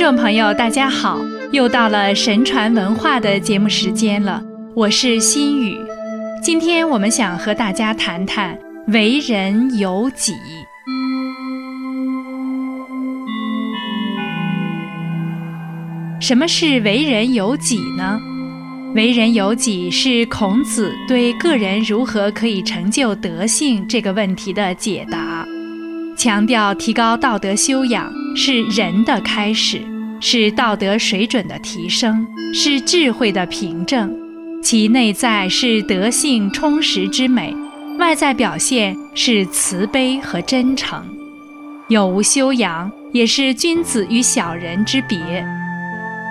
众朋友，大家好！又到了神传文化的节目时间了，我是心雨。今天我们想和大家谈谈为人有己。什么是为人有己呢？为人有己是孔子对个人如何可以成就德性这个问题的解答，强调提高道德修养是人的开始。是道德水准的提升，是智慧的凭证，其内在是德性充实之美，外在表现是慈悲和真诚。有无修养，也是君子与小人之别。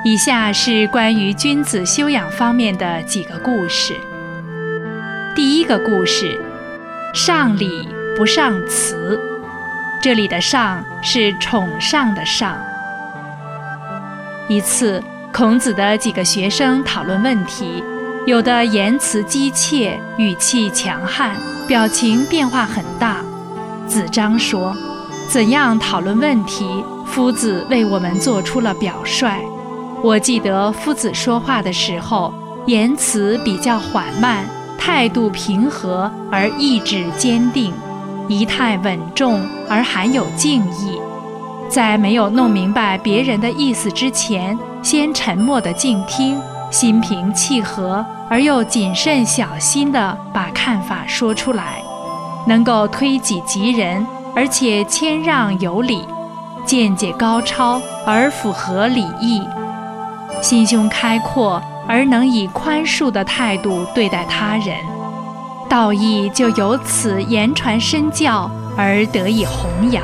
以下是关于君子修养方面的几个故事。第一个故事：上礼不上辞。这里的“上”是宠上的“上”。一次，孔子的几个学生讨论问题，有的言辞激切，语气强悍，表情变化很大。子张说：“怎样讨论问题？夫子为我们做出了表率。我记得夫子说话的时候，言辞比较缓慢，态度平和而意志坚定，仪态稳重而含有敬意。”在没有弄明白别人的意思之前，先沉默的静听，心平气和而又谨慎小心地把看法说出来，能够推己及人，而且谦让有礼，见解高超而符合礼义，心胸开阔而能以宽恕的态度对待他人，道义就由此言传身教而得以弘扬。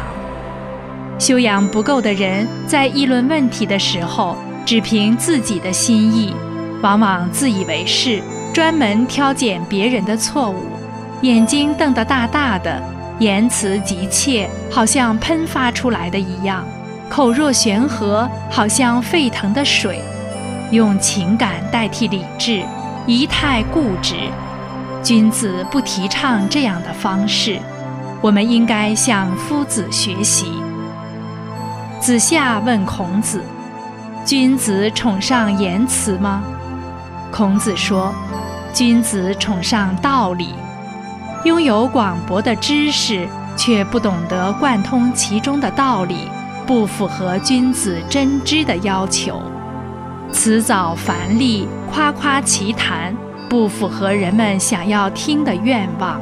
修养不够的人，在议论问题的时候，只凭自己的心意，往往自以为是，专门挑拣别人的错误，眼睛瞪得大大的，言辞急切，好像喷发出来的一样，口若悬河，好像沸腾的水，用情感代替理智，仪态固执。君子不提倡这样的方式，我们应该向夫子学习。子夏问孔子：“君子崇尚言辞吗？”孔子说：“君子崇尚道理。拥有广博的知识，却不懂得贯通其中的道理，不符合君子真知的要求。辞藻繁丽，夸夸其谈，不符合人们想要听的愿望。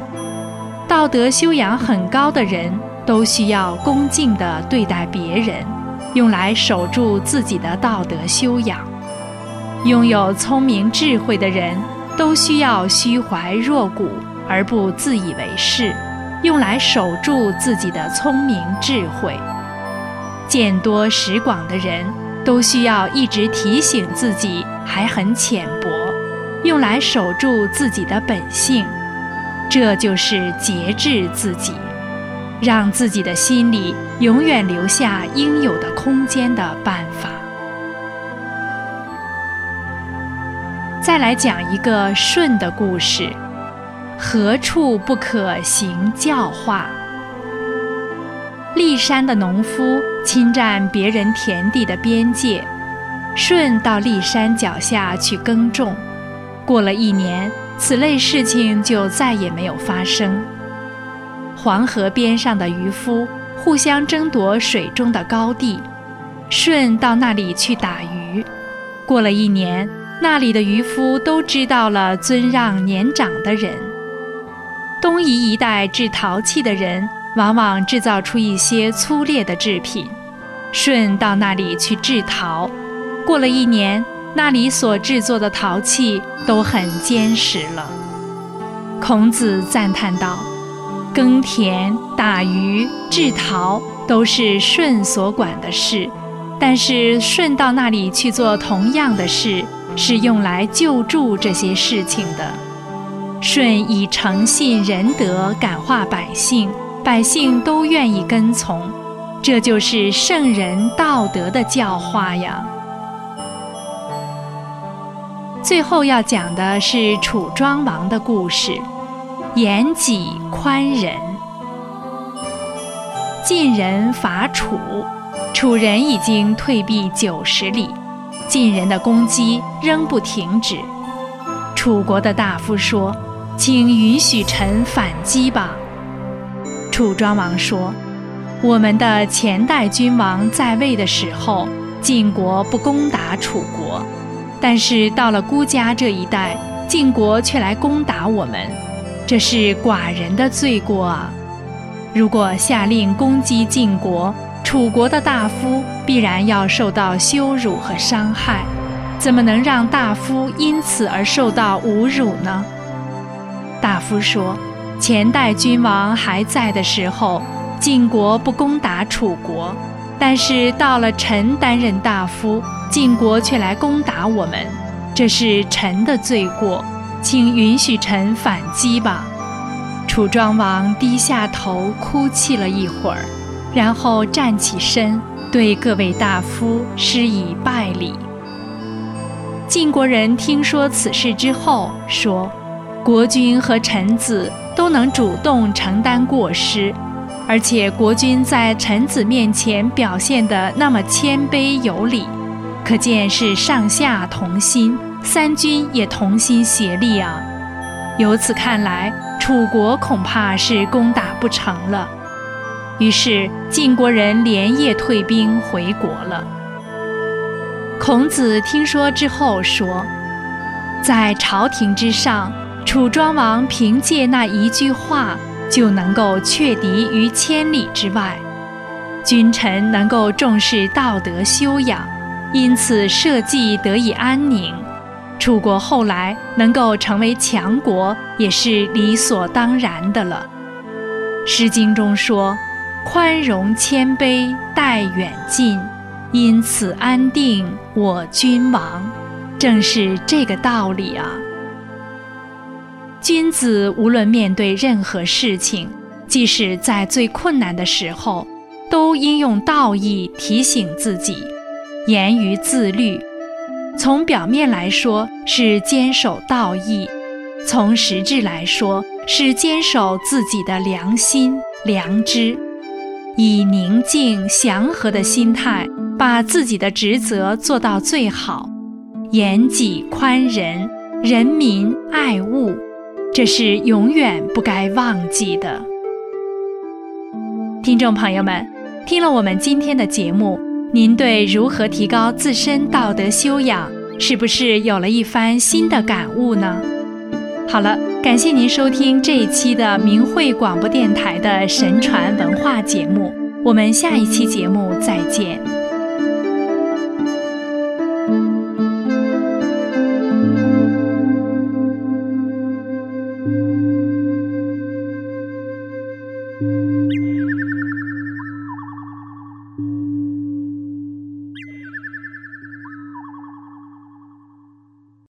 道德修养很高的人。”都需要恭敬地对待别人，用来守住自己的道德修养。拥有聪明智慧的人，都需要虚怀若谷而不自以为是，用来守住自己的聪明智慧。见多识广的人，都需要一直提醒自己还很浅薄，用来守住自己的本性。这就是节制自己。让自己的心里永远留下应有的空间的办法。再来讲一个舜的故事：何处不可行教化？骊山的农夫侵占别人田地的边界，舜到骊山脚下去耕种。过了一年，此类事情就再也没有发生。黄河边上的渔夫互相争夺水中的高地，舜到那里去打鱼。过了一年，那里的渔夫都知道了尊让年长的人。东夷一带制陶器的人，往往制造出一些粗劣的制品。舜到那里去制陶，过了一年，那里所制作的陶器都很坚实了。孔子赞叹道。耕田、打鱼、制陶都是舜所管的事，但是舜到那里去做同样的事，是用来救助这些事情的。舜以诚信仁德感化百姓，百姓都愿意跟从，这就是圣人道德的教化呀。最后要讲的是楚庄王的故事。严己宽仁，晋人伐楚，楚人已经退避九十里，晋人的攻击仍不停止。楚国的大夫说：“请允许臣反击吧。”楚庄王说：“我们的前代君王在位的时候，晋国不攻打楚国，但是到了孤家这一代，晋国却来攻打我们，这是寡人的罪过啊！如果下令攻击晋国，”楚国的大夫必然要受到羞辱和伤害，怎么能让大夫因此而受到侮辱呢？大夫说：“前代君王还在的时候，晋国不攻打楚国，但是到了臣担任大夫，晋国却来攻打我们，这是臣的罪过，请允许臣反击吧。”楚庄王低下头哭泣了一会儿。然后站起身，对各位大夫施以拜礼。晋国人听说此事之后，说：“国君和臣子都能主动承担过失，而且国君在臣子面前表现得那么谦卑有礼，可见是上下同心，三军也同心协力啊。由此看来，楚国恐怕是攻打不成了。”于是晋国人连夜退兵回国了。孔子听说之后说：“在朝廷之上，楚庄王凭借那一句话就能够却敌于千里之外。君臣能够重视道德修养，因此社稷得以安宁。楚国后来能够成为强国，也是理所当然的了。”《诗经》中说。宽容谦卑待远近，因此安定我君王，正是这个道理啊。君子无论面对任何事情，即使在最困难的时候，都应用道义提醒自己，严于自律。从表面来说是坚守道义，从实质来说是坚守自己的良心良知。以宁静祥和的心态，把自己的职责做到最好，严己宽人，人民爱物，这是永远不该忘记的。听众朋友们，听了我们今天的节目，您对如何提高自身道德修养，是不是有了一番新的感悟呢？好了，感谢您收听这一期的明慧广播电台的神传文化节目，我们下一期节目再见。